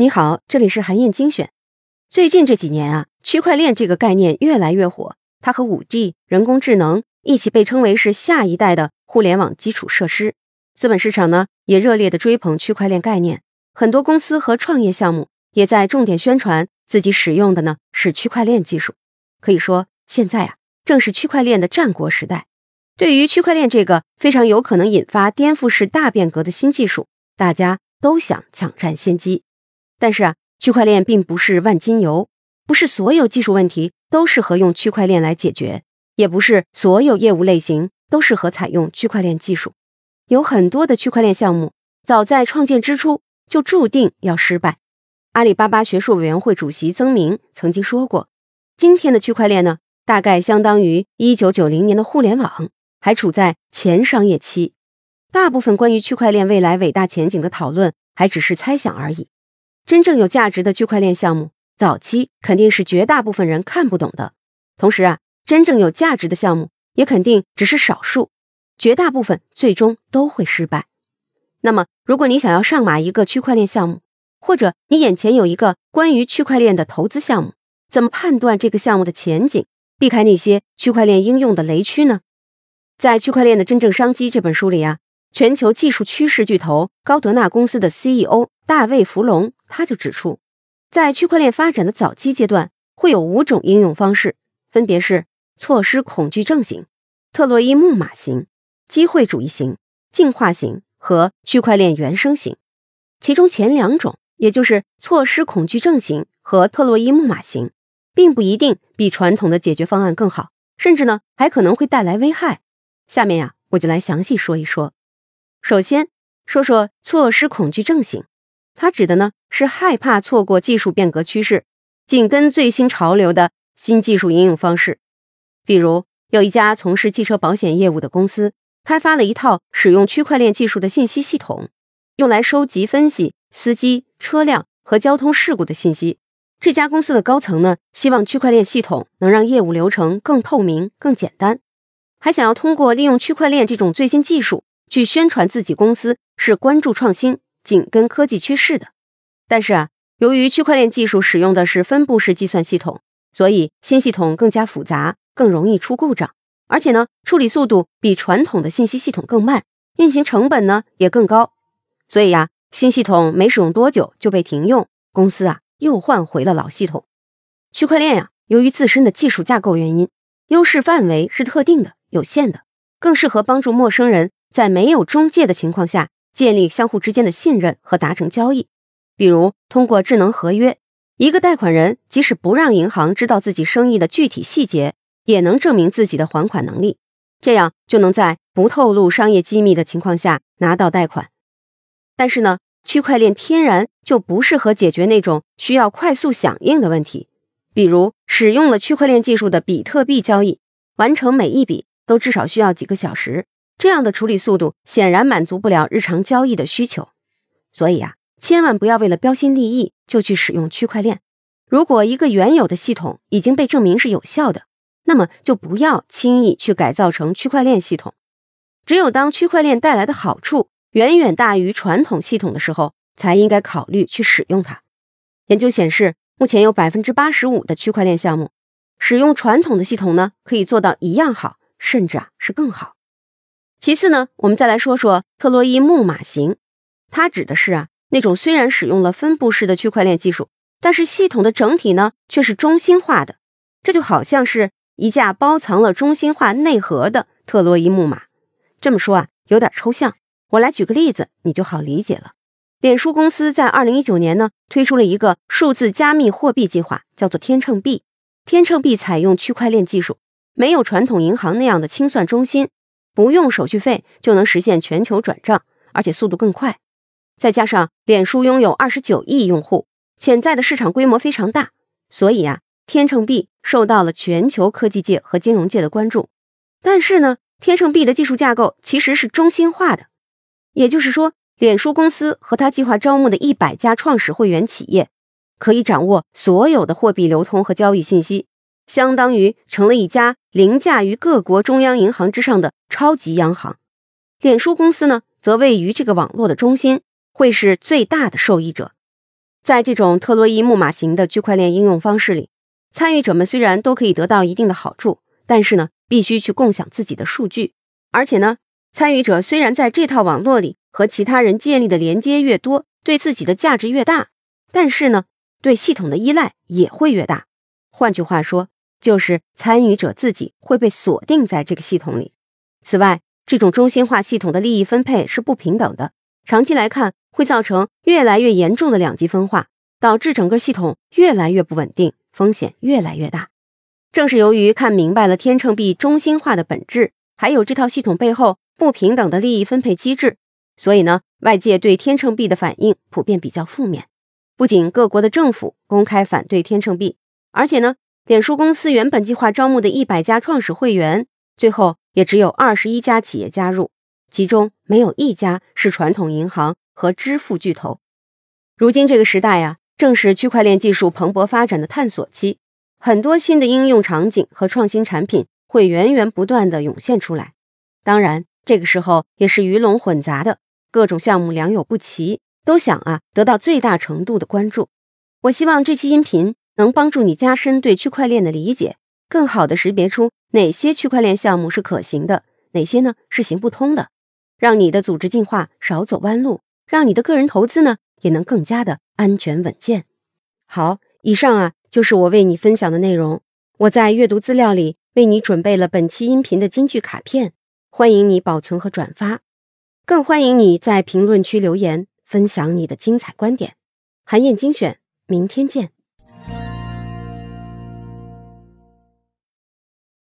你好，这里是韩燕精选。最近这几年啊，区块链这个概念越来越火，它和五 G、人工智能一起被称为是下一代的互联网基础设施。资本市场呢也热烈的追捧区块链概念，很多公司和创业项目也在重点宣传自己使用的呢是区块链技术。可以说，现在啊正是区块链的战国时代。对于区块链这个非常有可能引发颠覆式大变革的新技术，大家都想抢占先机。但是啊，区块链并不是万金油，不是所有技术问题都适合用区块链来解决，也不是所有业务类型都适合采用区块链技术。有很多的区块链项目早在创建之初就注定要失败。阿里巴巴学术委员会主席曾明曾经说过：“今天的区块链呢，大概相当于一九九零年的互联网，还处在前商业期。大部分关于区块链未来伟大前景的讨论还只是猜想而已。”真正有价值的区块链项目，早期肯定是绝大部分人看不懂的。同时啊，真正有价值的项目也肯定只是少数，绝大部分最终都会失败。那么，如果你想要上马一个区块链项目，或者你眼前有一个关于区块链的投资项目，怎么判断这个项目的前景，避开那些区块链应用的雷区呢？在《区块链的真正商机》这本书里啊，全球技术趋势巨头高德纳公司的 CEO 大卫·弗隆。他就指出，在区块链发展的早期阶段，会有五种应用方式，分别是错失恐惧症型、特洛伊木马型、机会主义型、进化型和区块链原生型。其中前两种，也就是错失恐惧症型和特洛伊木马型，并不一定比传统的解决方案更好，甚至呢还可能会带来危害。下面呀，我就来详细说一说。首先说说错失恐惧症型。它指的呢是害怕错过技术变革趋势，紧跟最新潮流的新技术应用方式。比如，有一家从事汽车保险业务的公司，开发了一套使用区块链技术的信息系统，用来收集、分析司机、车辆和交通事故的信息。这家公司的高层呢，希望区块链系统能让业务流程更透明、更简单，还想要通过利用区块链这种最新技术去宣传自己公司是关注创新。紧跟科技趋势的，但是啊，由于区块链技术使用的是分布式计算系统，所以新系统更加复杂，更容易出故障，而且呢，处理速度比传统的信息系统更慢，运行成本呢也更高。所以呀，新系统没使用多久就被停用，公司啊又换回了老系统。区块链呀，由于自身的技术架构原因，优势范围是特定的、有限的，更适合帮助陌生人在没有中介的情况下。建立相互之间的信任和达成交易，比如通过智能合约，一个贷款人即使不让银行知道自己生意的具体细节，也能证明自己的还款能力，这样就能在不透露商业机密的情况下拿到贷款。但是呢，区块链天然就不适合解决那种需要快速响应的问题，比如使用了区块链技术的比特币交易，完成每一笔都至少需要几个小时。这样的处理速度显然满足不了日常交易的需求，所以啊，千万不要为了标新立异就去使用区块链。如果一个原有的系统已经被证明是有效的，那么就不要轻易去改造成区块链系统。只有当区块链带来的好处远远大于传统系统的时候，才应该考虑去使用它。研究显示，目前有百分之八十五的区块链项目使用传统的系统呢，可以做到一样好，甚至啊是更好。其次呢，我们再来说说特洛伊木马型，它指的是啊那种虽然使用了分布式的区块链技术，但是系统的整体呢却是中心化的。这就好像是一架包藏了中心化内核的特洛伊木马。这么说啊有点抽象，我来举个例子，你就好理解了。脸书公司在二零一九年呢推出了一个数字加密货币计划，叫做天秤币。天秤币采用区块链技术，没有传统银行那样的清算中心。不用手续费就能实现全球转账，而且速度更快。再加上脸书拥有二十九亿用户，潜在的市场规模非常大，所以啊，天秤币受到了全球科技界和金融界的关注。但是呢，天秤币的技术架构其实是中心化的，也就是说，脸书公司和他计划招募的一百家创始会员企业，可以掌握所有的货币流通和交易信息。相当于成了一家凌驾于各国中央银行之上的超级央行。脸书公司呢，则位于这个网络的中心，会是最大的受益者。在这种特洛伊木马型的区块链应用方式里，参与者们虽然都可以得到一定的好处，但是呢，必须去共享自己的数据，而且呢，参与者虽然在这套网络里和其他人建立的连接越多，对自己的价值越大，但是呢，对系统的依赖也会越大。换句话说，就是参与者自己会被锁定在这个系统里。此外，这种中心化系统的利益分配是不平等的，长期来看会造成越来越严重的两极分化，导致整个系统越来越不稳定，风险越来越大。正是由于看明白了天秤币中心化的本质，还有这套系统背后不平等的利益分配机制，所以呢，外界对天秤币的反应普遍比较负面。不仅各国的政府公开反对天秤币，而且呢。脸书公司原本计划招募的一百家创始会员，最后也只有二十一家企业加入，其中没有一家是传统银行和支付巨头。如今这个时代啊，正是区块链技术蓬勃发展的探索期，很多新的应用场景和创新产品会源源不断的涌现出来。当然，这个时候也是鱼龙混杂的，各种项目良莠不齐，都想啊得到最大程度的关注。我希望这期音频。能帮助你加深对区块链的理解，更好的识别出哪些区块链项目是可行的，哪些呢是行不通的，让你的组织进化少走弯路，让你的个人投资呢也能更加的安全稳健。好，以上啊就是我为你分享的内容。我在阅读资料里为你准备了本期音频的金句卡片，欢迎你保存和转发，更欢迎你在评论区留言分享你的精彩观点。韩燕精选，明天见。